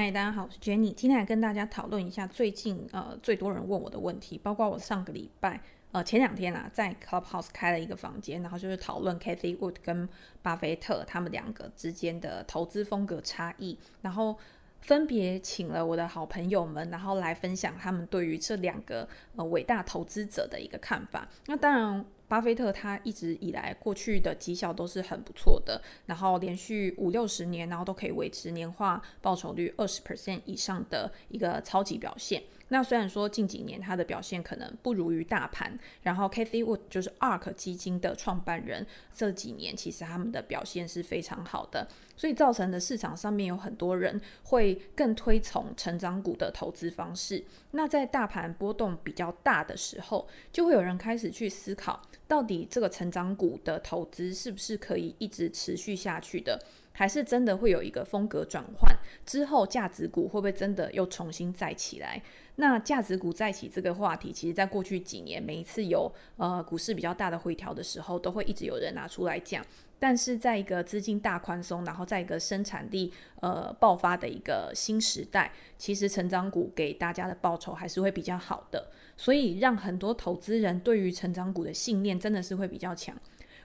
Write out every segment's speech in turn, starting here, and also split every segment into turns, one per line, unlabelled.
嗨，大家好，我是 Jenny，今天来跟大家讨论一下最近呃最多人问我的问题，包括我上个礼拜呃前两天啊在 Clubhouse 开了一个房间，然后就是讨论 Cathy Wood 跟巴菲特他们两个之间的投资风格差异，然后分别请了我的好朋友们，然后来分享他们对于这两个呃伟大投资者的一个看法。那当然。巴菲特他一直以来过去的绩效都是很不错的，然后连续五六十年，然后都可以维持年化报酬率二十 percent 以上的一个超级表现。那虽然说近几年它的表现可能不如于大盘，然后 Cathywood 就是 ARK 基金的创办人，这几年其实他们的表现是非常好的，所以造成的市场上面有很多人会更推崇成长股的投资方式。那在大盘波动比较大的时候，就会有人开始去思考。到底这个成长股的投资是不是可以一直持续下去的？还是真的会有一个风格转换之后，价值股会不会真的又重新再起来？那价值股再起这个话题，其实在过去几年每一次有呃股市比较大的回调的时候，都会一直有人拿出来讲。但是在一个资金大宽松，然后在一个生产力呃爆发的一个新时代，其实成长股给大家的报酬还是会比较好的，所以让很多投资人对于成长股的信念真的是会比较强。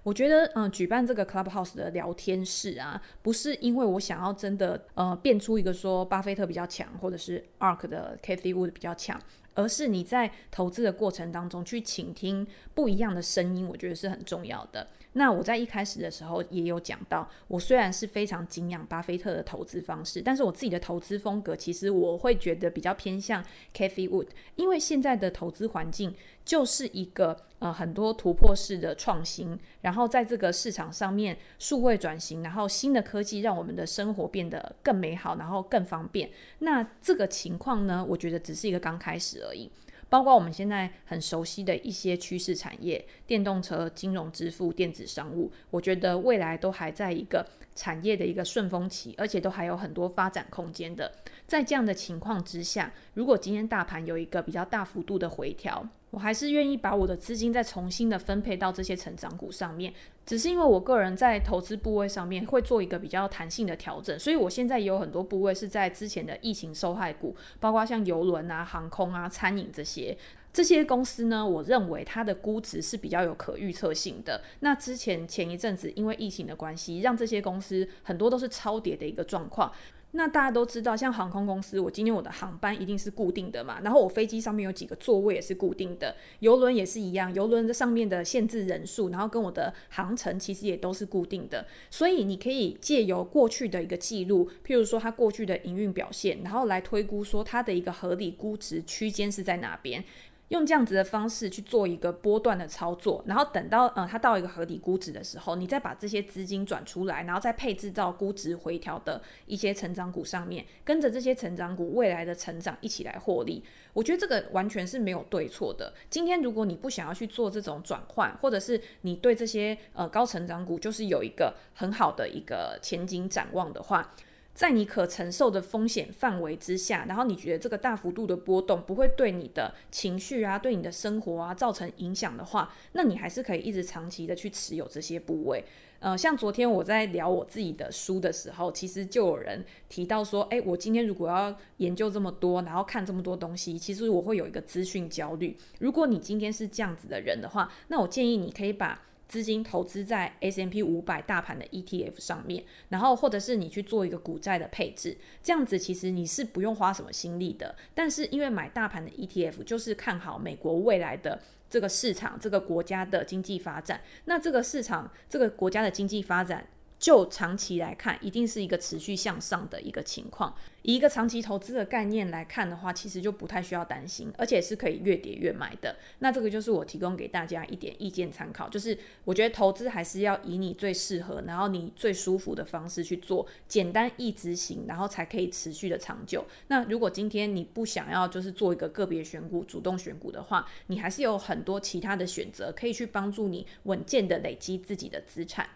我觉得，嗯，举办这个 Clubhouse 的聊天室啊，不是因为我想要真的呃变出一个说巴菲特比较强，或者是 ARK 的 Cathie Wood 比较强。而是你在投资的过程当中去倾听不一样的声音，我觉得是很重要的。那我在一开始的时候也有讲到，我虽然是非常敬仰巴菲特的投资方式，但是我自己的投资风格其实我会觉得比较偏向 Cathie Wood，因为现在的投资环境就是一个呃很多突破式的创新，然后在这个市场上面数位转型，然后新的科技让我们的生活变得更美好，然后更方便。那这个情况呢，我觉得只是一个刚开始而已。包括我们现在很熟悉的一些趋势产业，电动车、金融支付、电子商务，我觉得未来都还在一个产业的一个顺风期，而且都还有很多发展空间的。在这样的情况之下，如果今天大盘有一个比较大幅度的回调，我还是愿意把我的资金再重新的分配到这些成长股上面。只是因为我个人在投资部位上面会做一个比较弹性的调整，所以我现在也有很多部位是在之前的疫情受害股，包括像邮轮啊、航空啊、餐饮这些这些公司呢，我认为它的估值是比较有可预测性的。那之前前一阵子因为疫情的关系，让这些公司很多都是超跌的一个状况。那大家都知道，像航空公司，我今天我的航班一定是固定的嘛，然后我飞机上面有几个座位也是固定的，邮轮也是一样，邮轮的上面的限制人数，然后跟我的航程其实也都是固定的，所以你可以借由过去的一个记录，譬如说它过去的营运表现，然后来推估说它的一个合理估值区间是在哪边。用这样子的方式去做一个波段的操作，然后等到呃它到一个合理估值的时候，你再把这些资金转出来，然后再配置到估值回调的一些成长股上面，跟着这些成长股未来的成长一起来获利。我觉得这个完全是没有对错的。今天如果你不想要去做这种转换，或者是你对这些呃高成长股就是有一个很好的一个前景展望的话，在你可承受的风险范围之下，然后你觉得这个大幅度的波动不会对你的情绪啊、对你的生活啊造成影响的话，那你还是可以一直长期的去持有这些部位。呃，像昨天我在聊我自己的书的时候，其实就有人提到说，诶，我今天如果要研究这么多，然后看这么多东西，其实我会有一个资讯焦虑。如果你今天是这样子的人的话，那我建议你可以把。资金投资在 S M P 五百大盘的 ETF 上面，然后或者是你去做一个股债的配置，这样子其实你是不用花什么心力的。但是因为买大盘的 ETF 就是看好美国未来的这个市场，这个国家的经济发展，那这个市场这个国家的经济发展。就长期来看，一定是一个持续向上的一个情况。以一个长期投资的概念来看的话，其实就不太需要担心，而且是可以越跌越买的。那这个就是我提供给大家一点意见参考，就是我觉得投资还是要以你最适合，然后你最舒服的方式去做，简单易执行，然后才可以持续的长久。那如果今天你不想要就是做一个个别选股、主动选股的话，你还是有很多其他的选择可以去帮助你稳健的累积自己的资产。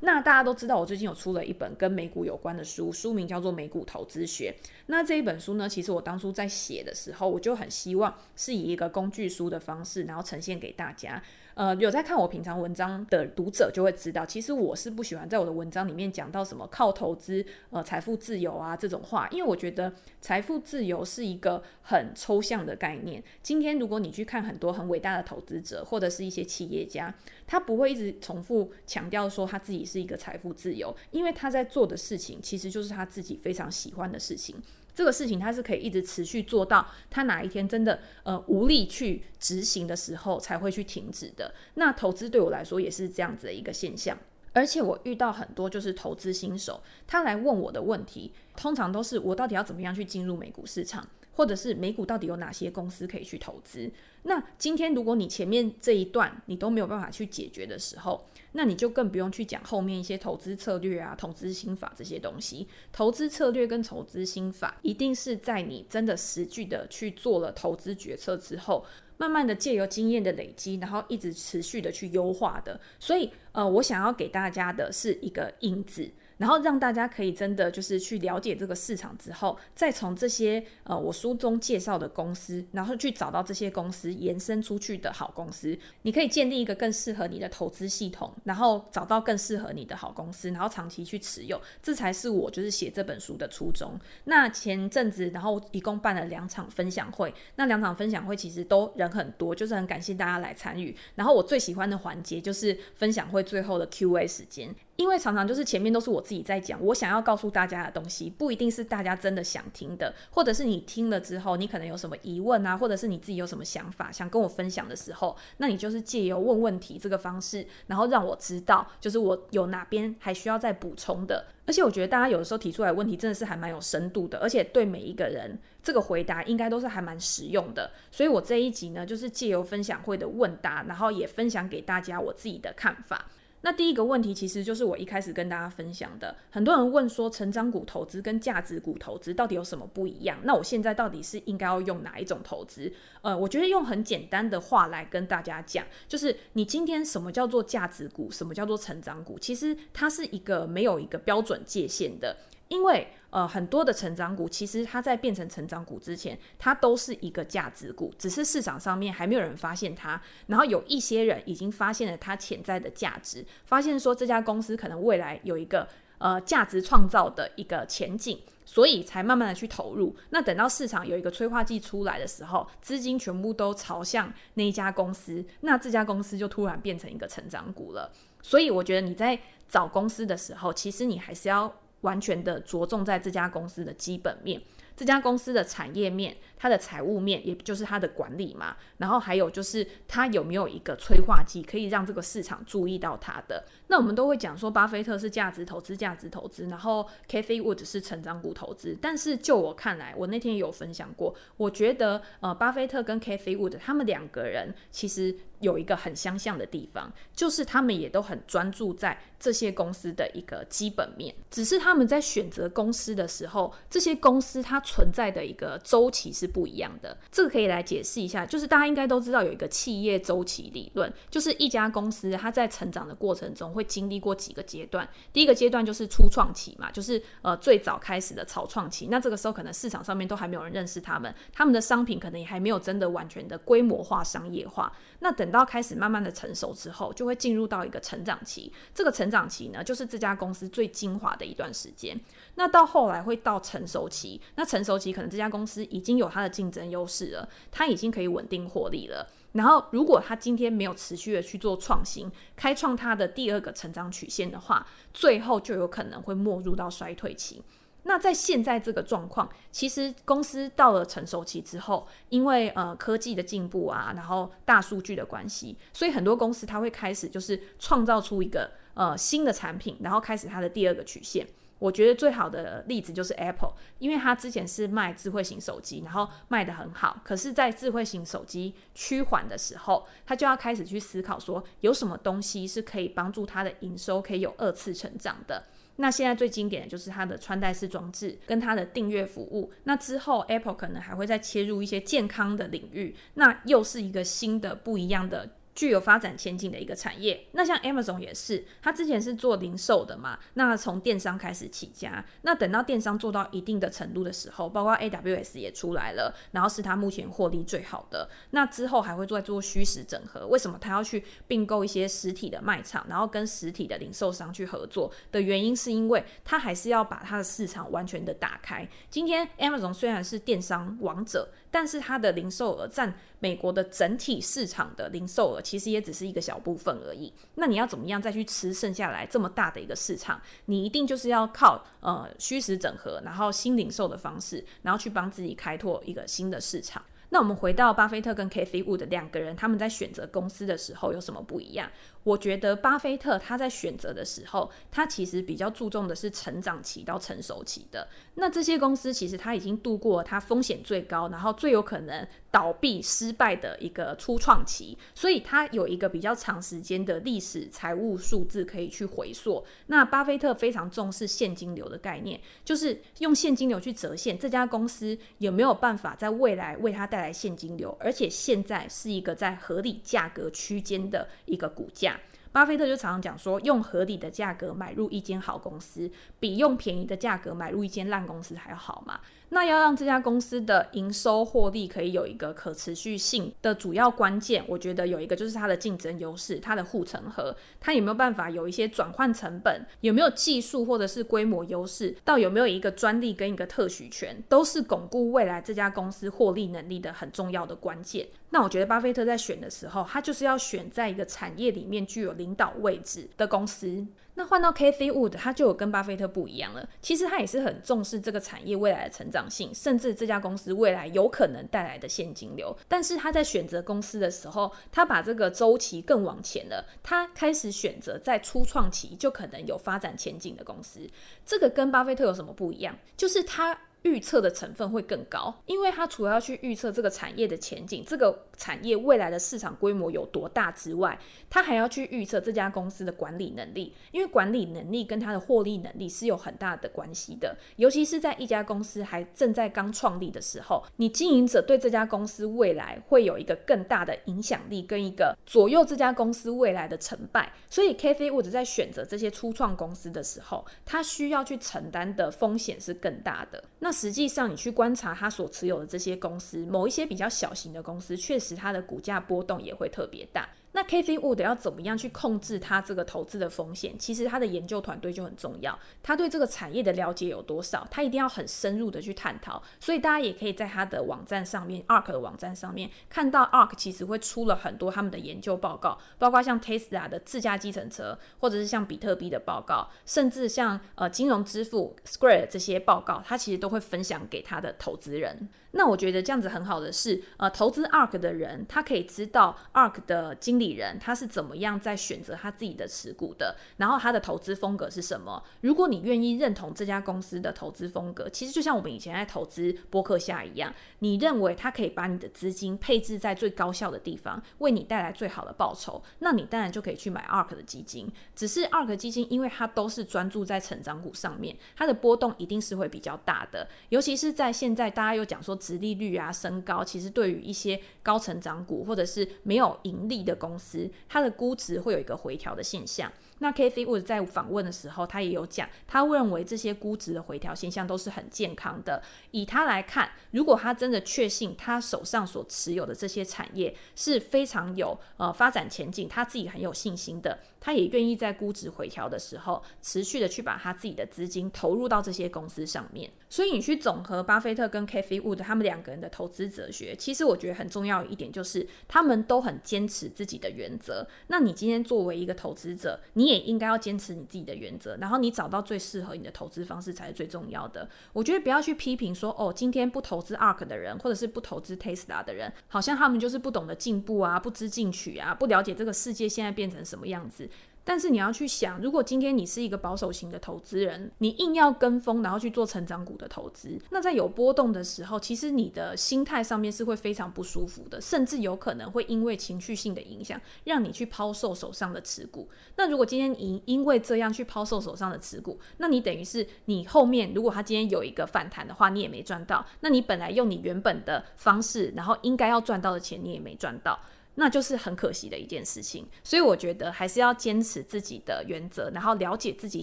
那大家都知道，我最近有出了一本跟美股有关的书，书名叫做《美股投资学》。那这一本书呢，其实我当初在写的时候，我就很希望是以一个工具书的方式，然后呈现给大家。呃，有在看我平常文章的读者就会知道，其实我是不喜欢在我的文章里面讲到什么靠投资呃财富自由啊这种话，因为我觉得财富自由是一个很抽象的概念。今天如果你去看很多很伟大的投资者或者是一些企业家，他不会一直重复强调说他自己是一个财富自由，因为他在做的事情其实就是他自己非常喜欢的事情。这个事情他是可以一直持续做到他哪一天真的呃无力去执行的时候才会去停止的。那投资对我来说也是这样子的一个现象，而且我遇到很多就是投资新手，他来问我的问题，通常都是我到底要怎么样去进入美股市场。或者是美股到底有哪些公司可以去投资？那今天如果你前面这一段你都没有办法去解决的时候，那你就更不用去讲后面一些投资策略啊、投资心法这些东西。投资策略跟投资心法，一定是在你真的实际的去做了投资决策之后，慢慢的借由经验的累积，然后一直持续的去优化的。所以，呃，我想要给大家的是一个因子。然后让大家可以真的就是去了解这个市场之后，再从这些呃我书中介绍的公司，然后去找到这些公司延伸出去的好公司，你可以建立一个更适合你的投资系统，然后找到更适合你的好公司，然后长期去持有，这才是我就是写这本书的初衷。那前阵子，然后一共办了两场分享会，那两场分享会其实都人很多，就是很感谢大家来参与。然后我最喜欢的环节就是分享会最后的 Q&A 时间。因为常常就是前面都是我自己在讲，我想要告诉大家的东西，不一定是大家真的想听的，或者是你听了之后，你可能有什么疑问啊，或者是你自己有什么想法想跟我分享的时候，那你就是借由问问题这个方式，然后让我知道，就是我有哪边还需要再补充的。而且我觉得大家有的时候提出来问题真的是还蛮有深度的，而且对每一个人这个回答应该都是还蛮实用的。所以我这一集呢，就是借由分享会的问答，然后也分享给大家我自己的看法。那第一个问题其实就是我一开始跟大家分享的，很多人问说成长股投资跟价值股投资到底有什么不一样？那我现在到底是应该要用哪一种投资？呃，我觉得用很简单的话来跟大家讲，就是你今天什么叫做价值股，什么叫做成长股，其实它是一个没有一个标准界限的。因为呃，很多的成长股其实它在变成成长股之前，它都是一个价值股，只是市场上面还没有人发现它。然后有一些人已经发现了它潜在的价值，发现说这家公司可能未来有一个呃价值创造的一个前景，所以才慢慢的去投入。那等到市场有一个催化剂出来的时候，资金全部都朝向那一家公司，那这家公司就突然变成一个成长股了。所以我觉得你在找公司的时候，其实你还是要。完全的着重在这家公司的基本面，这家公司的产业面。它的财务面，也就是它的管理嘛，然后还有就是它有没有一个催化剂，可以让这个市场注意到它的。那我们都会讲说，巴菲特是价值投资，价值投资，然后 Cathie Wood 是成长股投资。但是就我看来，我那天也有分享过，我觉得呃，巴菲特跟 Cathie Wood 他们两个人其实有一个很相像的地方，就是他们也都很专注在这些公司的一个基本面，只是他们在选择公司的时候，这些公司它存在的一个周期是。不一样的，这个可以来解释一下，就是大家应该都知道有一个企业周期理论，就是一家公司它在成长的过程中会经历过几个阶段。第一个阶段就是初创期嘛，就是呃最早开始的草创期，那这个时候可能市场上面都还没有人认识他们，他们的商品可能也还没有真的完全的规模化商业化。那等到开始慢慢的成熟之后，就会进入到一个成长期。这个成长期呢，就是这家公司最精华的一段时间。那到后来会到成熟期，那成熟期可能这家公司已经有它的竞争优势了，它已经可以稳定获利了。然后如果它今天没有持续的去做创新，开创它的第二个成长曲线的话，最后就有可能会没入到衰退期。那在现在这个状况，其实公司到了成熟期之后，因为呃科技的进步啊，然后大数据的关系，所以很多公司它会开始就是创造出一个呃新的产品，然后开始它的第二个曲线。我觉得最好的例子就是 Apple，因为它之前是卖智慧型手机，然后卖得很好，可是，在智慧型手机趋缓的时候，它就要开始去思考说，有什么东西是可以帮助它的营收可以有二次成长的。那现在最经典的就是它的穿戴式装置跟它的订阅服务。那之后，Apple 可能还会再切入一些健康的领域，那又是一个新的不一样的具有发展前景的一个产业。那像 Amazon 也是，它之前是做零售的嘛，那从电商开始起家，那等到电商做到一定的程度的时候，包括 AWS 也出来了，然后是它目前获利最好的。那之后还会再做虚实整合。为什么它要去并购一些实体的卖场，然后跟实体的零售商去合作的原因，是因为它还是要把它的市场完全的打开。今天 Amazon 虽然是电商王者，但是它的零售额占美国的整体市场的零售额，其实也只是一个小部分而已。那你要怎么样再去吃剩下来这么大的一个市场？你一定就是要靠呃虚实整合，然后新零售的方式，然后去帮自己开拓一个新的市场。那我们回到巴菲特跟 Cathie Wood 两个人，他们在选择公司的时候有什么不一样？我觉得巴菲特他在选择的时候，他其实比较注重的是成长期到成熟期的。那这些公司其实他已经度过他风险最高，然后最有可能倒闭失败的一个初创期，所以他有一个比较长时间的历史财务数字可以去回溯。那巴菲特非常重视现金流的概念，就是用现金流去折现这家公司有没有办法在未来为他带来现金流，而且现在是一个在合理价格区间的一个股价。巴菲特就常常讲说，用合理的价格买入一间好公司，比用便宜的价格买入一间烂公司还要好嘛。那要让这家公司的营收获利可以有一个可持续性的主要关键，我觉得有一个就是它的竞争优势，它的护城河，它有没有办法有一些转换成本，有没有技术或者是规模优势，到有没有一个专利跟一个特许权，都是巩固未来这家公司获利能力的很重要的关键。那我觉得巴菲特在选的时候，他就是要选在一个产业里面具有领导位置的公司。那换到 Cathy Wood，他就有跟巴菲特不一样了。其实他也是很重视这个产业未来的成长性，甚至这家公司未来有可能带来的现金流。但是他在选择公司的时候，他把这个周期更往前了。他开始选择在初创期就可能有发展前景的公司。这个跟巴菲特有什么不一样？就是他。预测的成分会更高，因为它除了要去预测这个产业的前景，这个产业未来的市场规模有多大之外，它还要去预测这家公司的管理能力，因为管理能力跟它的获利能力是有很大的关系的。尤其是在一家公司还正在刚创立的时候，你经营者对这家公司未来会有一个更大的影响力，跟一个左右这家公司未来的成败。所以 k a t h y Wood 在选择这些初创公司的时候，他需要去承担的风险是更大的。那实际上，你去观察他所持有的这些公司，某一些比较小型的公司，确实它的股价波动也会特别大。那 k a t h y Wood 要怎么样去控制他这个投资的风险？其实他的研究团队就很重要。他对这个产业的了解有多少？他一定要很深入的去探讨。所以大家也可以在他的网站上面，ARK 的网站上面看到 ARK 其实会出了很多他们的研究报告，包括像 Tesla 的自驾计程车，或者是像比特币的报告，甚至像呃金融支付 Square 这些报告，他其实都会分享给他的投资人。那我觉得这样子很好的是，呃，投资 ARK 的人，他可以知道 ARK 的经理人他是怎么样在选择他自己的持股的，然后他的投资风格是什么。如果你愿意认同这家公司的投资风格，其实就像我们以前在投资播客下一样，你认为他可以把你的资金配置在最高效的地方，为你带来最好的报酬，那你当然就可以去买 ARK 的基金。只是 ARK 基金，因为它都是专注在成长股上面，它的波动一定是会比较大的，尤其是在现在大家又讲说。殖利率啊升高，其实对于一些高成长股或者是没有盈利的公司，它的估值会有一个回调的现象。那 Cathie Wood 在访问的时候，他也有讲，他认为这些估值的回调现象都是很健康的。以他来看，如果他真的确信他手上所持有的这些产业是非常有呃发展前景，他自己很有信心的，他也愿意在估值回调的时候，持续的去把他自己的资金投入到这些公司上面。所以你去总和巴菲特跟 Cathie Wood 他们两个人的投资哲学，其实我觉得很重要一点就是，他们都很坚持自己的原则。那你今天作为一个投资者，你也应该要坚持你自己的原则，然后你找到最适合你的投资方式才是最重要的。我觉得不要去批评说，哦，今天不投资 ARK 的人，或者是不投资 Tesla 的人，好像他们就是不懂得进步啊，不知进取啊，不了解这个世界现在变成什么样子。但是你要去想，如果今天你是一个保守型的投资人，你硬要跟风，然后去做成长股的投资，那在有波动的时候，其实你的心态上面是会非常不舒服的，甚至有可能会因为情绪性的影响，让你去抛售手上的持股。那如果今天你因为这样去抛售手上的持股，那你等于是你后面如果他今天有一个反弹的话，你也没赚到。那你本来用你原本的方式，然后应该要赚到的钱，你也没赚到。那就是很可惜的一件事情。所以我觉得还是要坚持自己的原则，然后了解自己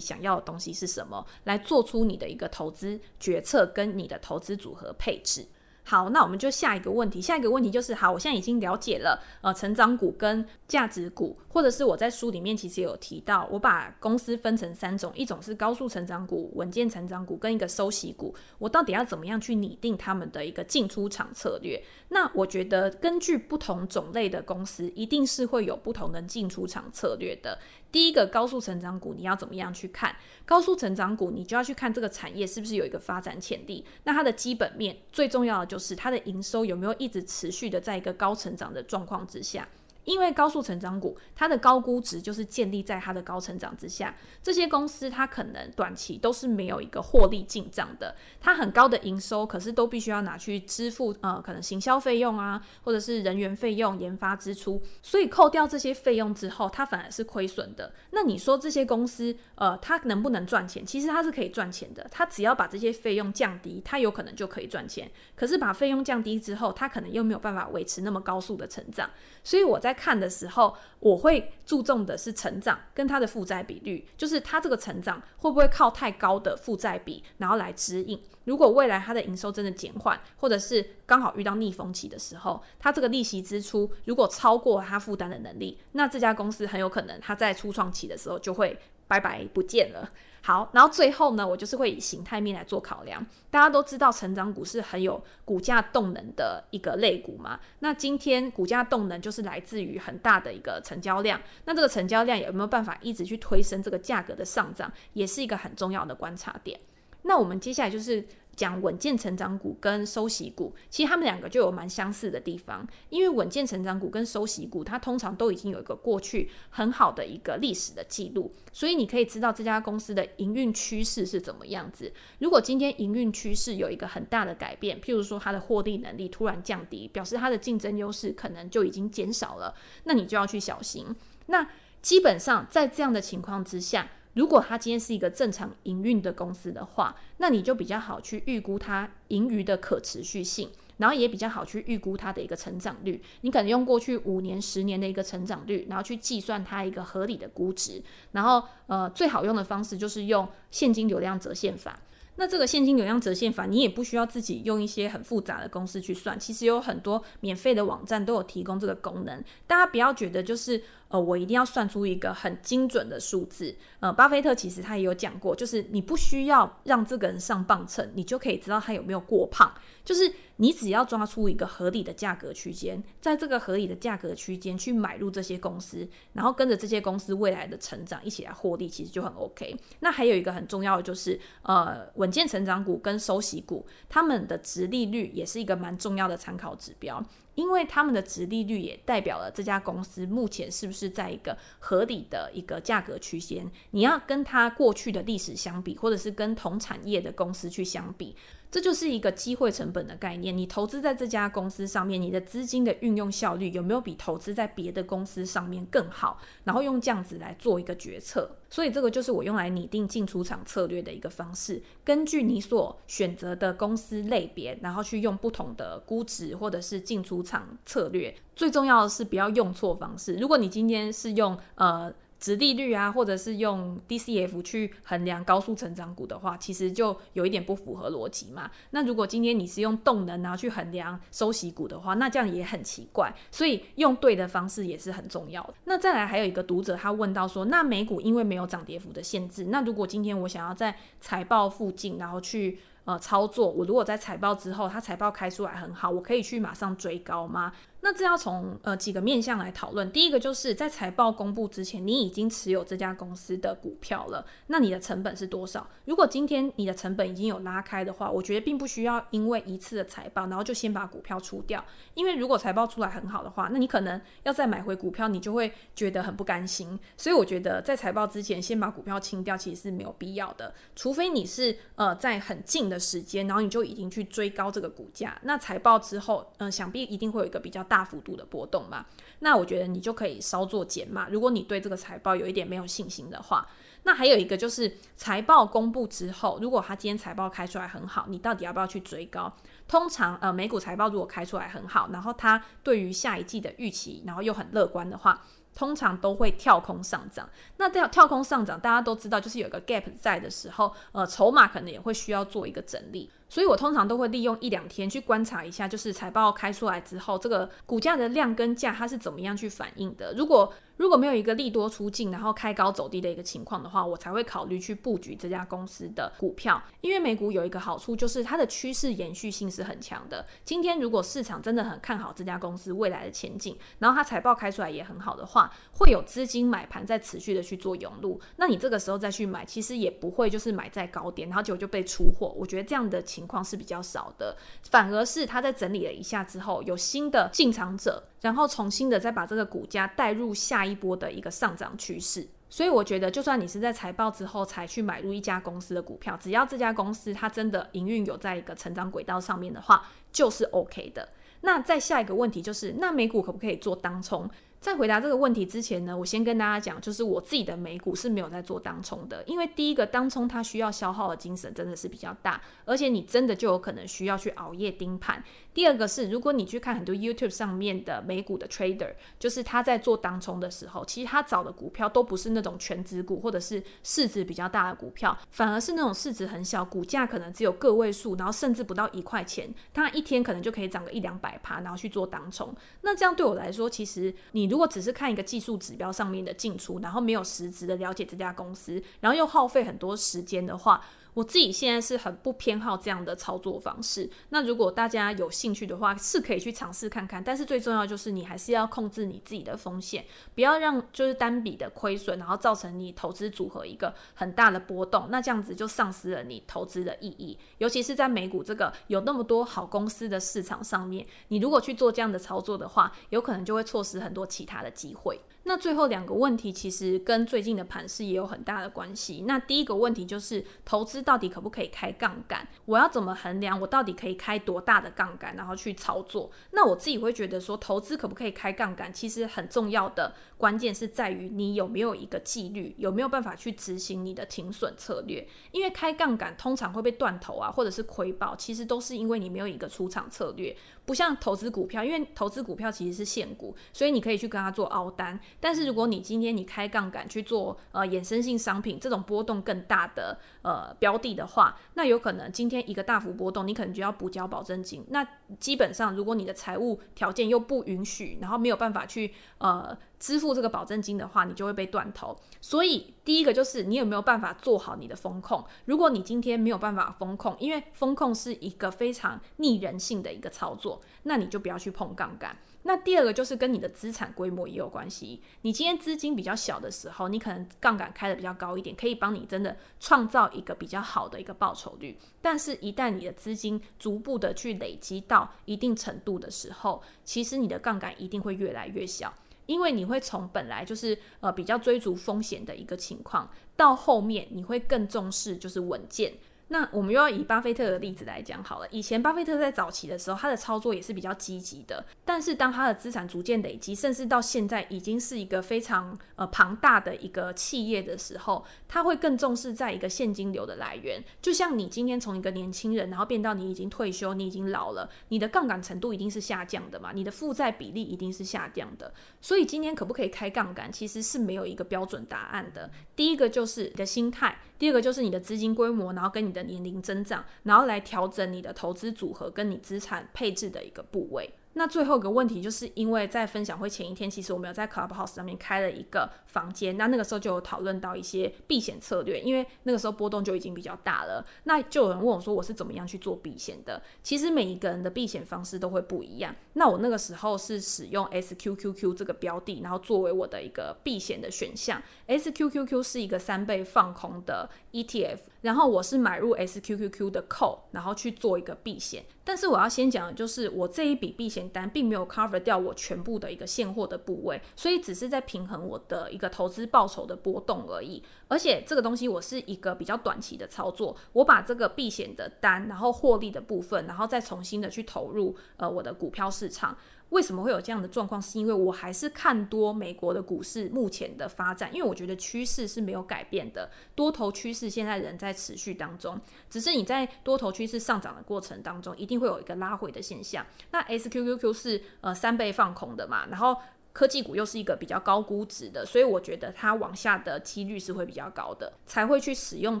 想要的东西是什么，来做出你的一个投资决策跟你的投资组合配置。好，那我们就下一个问题。下一个问题就是，好，我现在已经了解了，呃，成长股跟价值股，或者是我在书里面其实有提到，我把公司分成三种，一种是高速成长股、稳健成长股跟一个收息股。我到底要怎么样去拟定他们的一个进出场策略？那我觉得根据不同种类的公司，一定是会有不同的进出场策略的。第一个高速成长股，你要怎么样去看？高速成长股，你就要去看这个产业是不是有一个发展潜力。那它的基本面最重要的就就是它的营收有没有一直持续的在一个高成长的状况之下。因为高速成长股，它的高估值就是建立在它的高成长之下。这些公司它可能短期都是没有一个获利进账的，它很高的营收，可是都必须要拿去支付呃可能行销费用啊，或者是人员费用、研发支出。所以扣掉这些费用之后，它反而是亏损的。那你说这些公司呃它能不能赚钱？其实它是可以赚钱的，它只要把这些费用降低，它有可能就可以赚钱。可是把费用降低之后，它可能又没有办法维持那么高速的成长。所以我在看的时候，我会注重的是成长跟它的负债比率，就是它这个成长会不会靠太高的负债比，然后来指引。如果未来它的营收真的减缓，或者是刚好遇到逆风期的时候，它这个利息支出如果超过它负担的能力，那这家公司很有可能它在初创期的时候就会拜拜不见了。好，然后最后呢，我就是会以形态面来做考量。大家都知道，成长股是很有股价动能的一个类股嘛。那今天股价动能就是来自于很大的一个成交量。那这个成交量有没有办法一直去推升这个价格的上涨，也是一个很重要的观察点。那我们接下来就是。讲稳健成长股跟收息股，其实他们两个就有蛮相似的地方。因为稳健成长股跟收息股，它通常都已经有一个过去很好的一个历史的记录，所以你可以知道这家公司的营运趋势是怎么样子。如果今天营运趋势有一个很大的改变，譬如说它的获利能力突然降低，表示它的竞争优势可能就已经减少了，那你就要去小心。那基本上在这样的情况之下，如果它今天是一个正常营运的公司的话，那你就比较好去预估它盈余的可持续性，然后也比较好去预估它的一个成长率。你可能用过去五年、十年的一个成长率，然后去计算它一个合理的估值。然后，呃，最好用的方式就是用现金流量折现法。那这个现金流量折现法，你也不需要自己用一些很复杂的公式去算，其实有很多免费的网站都有提供这个功能。大家不要觉得就是。呃，我一定要算出一个很精准的数字。呃，巴菲特其实他也有讲过，就是你不需要让这个人上磅秤，你就可以知道他有没有过胖。就是你只要抓出一个合理的价格区间，在这个合理的价格区间去买入这些公司，然后跟着这些公司未来的成长一起来获利，其实就很 OK。那还有一个很重要的就是，呃，稳健成长股跟收息股，他们的值利率也是一个蛮重要的参考指标。因为他们的值利率也代表了这家公司目前是不是在一个合理的一个价格区间。你要跟它过去的历史相比，或者是跟同产业的公司去相比。这就是一个机会成本的概念。你投资在这家公司上面，你的资金的运用效率有没有比投资在别的公司上面更好？然后用这样子来做一个决策。所以这个就是我用来拟定进出场策略的一个方式。根据你所选择的公司类别，然后去用不同的估值或者是进出场策略。最重要的是不要用错方式。如果你今天是用呃。殖利率啊，或者是用 DCF 去衡量高速成长股的话，其实就有一点不符合逻辑嘛。那如果今天你是用动能啊去衡量收息股的话，那这样也很奇怪。所以用对的方式也是很重要的。那再来还有一个读者他问到说，那美股因为没有涨跌幅的限制，那如果今天我想要在财报附近，然后去呃操作，我如果在财报之后，它财报开出来很好，我可以去马上追高吗？那这要从呃几个面向来讨论。第一个就是在财报公布之前，你已经持有这家公司的股票了，那你的成本是多少？如果今天你的成本已经有拉开的话，我觉得并不需要因为一次的财报，然后就先把股票出掉。因为如果财报出来很好的话，那你可能要再买回股票，你就会觉得很不甘心。所以我觉得在财报之前先把股票清掉，其实是没有必要的。除非你是呃在很近的时间，然后你就已经去追高这个股价，那财报之后，嗯、想必一定会有一个比较大。大幅度的波动嘛，那我觉得你就可以稍作减码。如果你对这个财报有一点没有信心的话，那还有一个就是财报公布之后，如果他今天财报开出来很好，你到底要不要去追高？通常呃，美股财报如果开出来很好，然后它对于下一季的预期，然后又很乐观的话。通常都会跳空上涨，那跳跳空上涨，大家都知道，就是有一个 gap 在的时候，呃，筹码可能也会需要做一个整理。所以我通常都会利用一两天去观察一下，就是财报开出来之后，这个股价的量跟价它是怎么样去反应的。如果如果没有一个利多出尽，然后开高走低的一个情况的话，我才会考虑去布局这家公司的股票。因为美股有一个好处，就是它的趋势延续性是很强的。今天如果市场真的很看好这家公司未来的前景，然后它财报开出来也很好的话，会有资金买盘在持续的去做涌入。那你这个时候再去买，其实也不会就是买在高点，然后结果就被出货。我觉得这样的情况是比较少的，反而是他在整理了一下之后，有新的进场者。然后重新的再把这个股价带入下一波的一个上涨趋势，所以我觉得，就算你是在财报之后才去买入一家公司的股票，只要这家公司它真的营运有在一个成长轨道上面的话，就是 OK 的。那再下一个问题就是，那美股可不可以做当冲？在回答这个问题之前呢，我先跟大家讲，就是我自己的美股是没有在做当冲的，因为第一个当冲它需要消耗的精神真的是比较大，而且你真的就有可能需要去熬夜盯盘。第二个是，如果你去看很多 YouTube 上面的美股的 Trader，就是他在做当冲的时候，其实他找的股票都不是那种全值股或者是市值比较大的股票，反而是那种市值很小，股价可能只有个位数，然后甚至不到一块钱，他一天可能就可以涨个一两百趴，然后去做当冲。那这样对我来说，其实你。如果只是看一个技术指标上面的进出，然后没有实质的了解这家公司，然后又耗费很多时间的话，我自己现在是很不偏好这样的操作方式。那如果大家有兴趣的话，是可以去尝试看看。但是最重要就是你还是要控制你自己的风险，不要让就是单笔的亏损，然后造成你投资组合一个很大的波动。那这样子就丧失了你投资的意义。尤其是在美股这个有那么多好公司的市场上面，你如果去做这样的操作的话，有可能就会错失很多其他的机会。那最后两个问题其实跟最近的盘势也有很大的关系。那第一个问题就是投资到底可不可以开杠杆？我要怎么衡量我到底可以开多大的杠杆，然后去操作？那我自己会觉得说，投资可不可以开杠杆，其实很重要的关键是在于你有没有一个纪律，有没有办法去执行你的停损策略。因为开杠杆通常会被断头啊，或者是亏爆，其实都是因为你没有一个出场策略。不像投资股票，因为投资股票其实是现股，所以你可以去跟他做凹单。但是如果你今天你开杠杆去做呃衍生性商品这种波动更大的呃标的的话，那有可能今天一个大幅波动，你可能就要补交保证金。那基本上如果你的财务条件又不允许，然后没有办法去呃。支付这个保证金的话，你就会被断头。所以第一个就是你有没有办法做好你的风控。如果你今天没有办法风控，因为风控是一个非常逆人性的一个操作，那你就不要去碰杠杆。那第二个就是跟你的资产规模也有关系。你今天资金比较小的时候，你可能杠杆开得比较高一点，可以帮你真的创造一个比较好的一个报酬率。但是，一旦你的资金逐步的去累积到一定程度的时候，其实你的杠杆一定会越来越小。因为你会从本来就是呃比较追逐风险的一个情况，到后面你会更重视就是稳健。那我们又要以巴菲特的例子来讲好了。以前巴菲特在早期的时候，他的操作也是比较积极的。但是当他的资产逐渐累积，甚至到现在已经是一个非常呃庞大的一个企业的时候，他会更重视在一个现金流的来源。就像你今天从一个年轻人，然后变到你已经退休，你已经老了，你的杠杆程度一定是下降的嘛，你的负债比例一定是下降的。所以今天可不可以开杠杆，其实是没有一个标准答案的。第一个就是你的心态。第二个就是你的资金规模，然后跟你的年龄增长，然后来调整你的投资组合跟你资产配置的一个部位。那最后一个问题，就是因为在分享会前一天，其实我们有在 Clubhouse 上面开了一个房间，那那个时候就有讨论到一些避险策略，因为那个时候波动就已经比较大了，那就有人问我说我是怎么样去做避险的。其实每一个人的避险方式都会不一样。那我那个时候是使用 SQQQ 这个标的，然后作为我的一个避险的选项。SQQQ 是一个三倍放空的 ETF。然后我是买入 SQQQ 的 call，然后去做一个避险。但是我要先讲的就是，我这一笔避险单并没有 cover 掉我全部的一个现货的部位，所以只是在平衡我的一个投资报酬的波动而已。而且这个东西我是一个比较短期的操作，我把这个避险的单，然后获利的部分，然后再重新的去投入呃我的股票市场。为什么会有这样的状况？是因为我还是看多美国的股市目前的发展，因为我觉得趋势是没有改变的，多头趋势现在仍在持续当中，只是你在多头趋势上涨的过程当中，一定会有一个拉回的现象。那 SQQQ 是呃三倍放空的嘛，然后。科技股又是一个比较高估值的，所以我觉得它往下的几率是会比较高的，才会去使用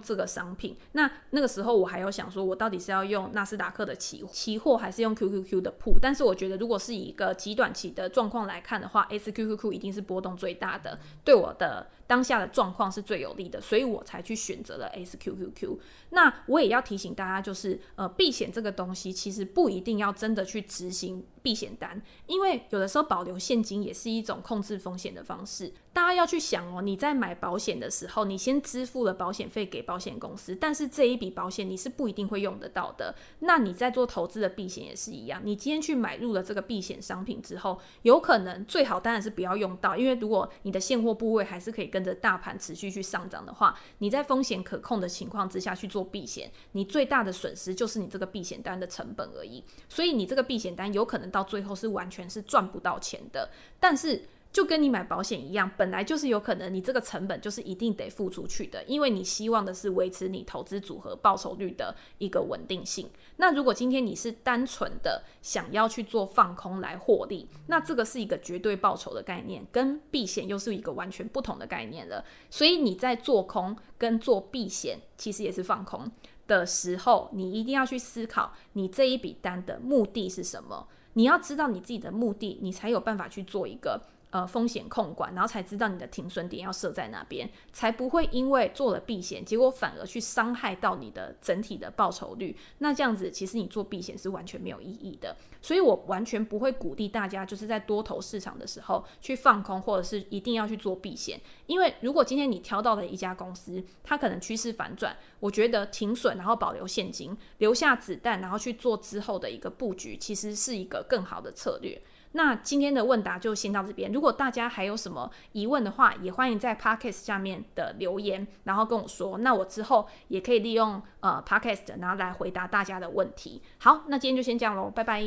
这个商品。那那个时候我还有想说，我到底是要用纳斯达克的期期货，还是用 QQQ 的 Put？但是我觉得，如果是以一个极短期的状况来看的话，SQQQ 一定是波动最大的，对我的当下的状况是最有利的，所以我才去选择了 SQQQ。那我也要提醒大家，就是呃，避险这个东西其实不一定要真的去执行。避险单，因为有的时候保留现金也是一种控制风险的方式。大家要去想哦，你在买保险的时候，你先支付了保险费给保险公司，但是这一笔保险你是不一定会用得到的。那你在做投资的避险也是一样，你今天去买入了这个避险商品之后，有可能最好当然是不要用到，因为如果你的现货部位还是可以跟着大盘持续去上涨的话，你在风险可控的情况之下去做避险，你最大的损失就是你这个避险单的成本而已。所以你这个避险单有可能。到最后是完全是赚不到钱的，但是就跟你买保险一样，本来就是有可能你这个成本就是一定得付出去的，因为你希望的是维持你投资组合报酬率的一个稳定性。那如果今天你是单纯的想要去做放空来获利，那这个是一个绝对报酬的概念，跟避险又是一个完全不同的概念了。所以你在做空跟做避险，其实也是放空的时候，你一定要去思考你这一笔单的目的是什么。你要知道你自己的目的，你才有办法去做一个呃风险控管，然后才知道你的停损点要设在哪边，才不会因为做了避险，结果反而去伤害到你的整体的报酬率。那这样子其实你做避险是完全没有意义的。所以我完全不会鼓励大家就是在多头市场的时候去放空，或者是一定要去做避险。因为如果今天你挑到了一家公司，它可能趋势反转，我觉得停损，然后保留现金，留下子弹，然后去做之后的一个布局，其实是一个更好的策略。那今天的问答就先到这边。如果大家还有什么疑问的话，也欢迎在 Podcast 下面的留言，然后跟我说。那我之后也可以利用呃 Podcast，然后来回答大家的问题。好，那今天就先这样喽，拜拜。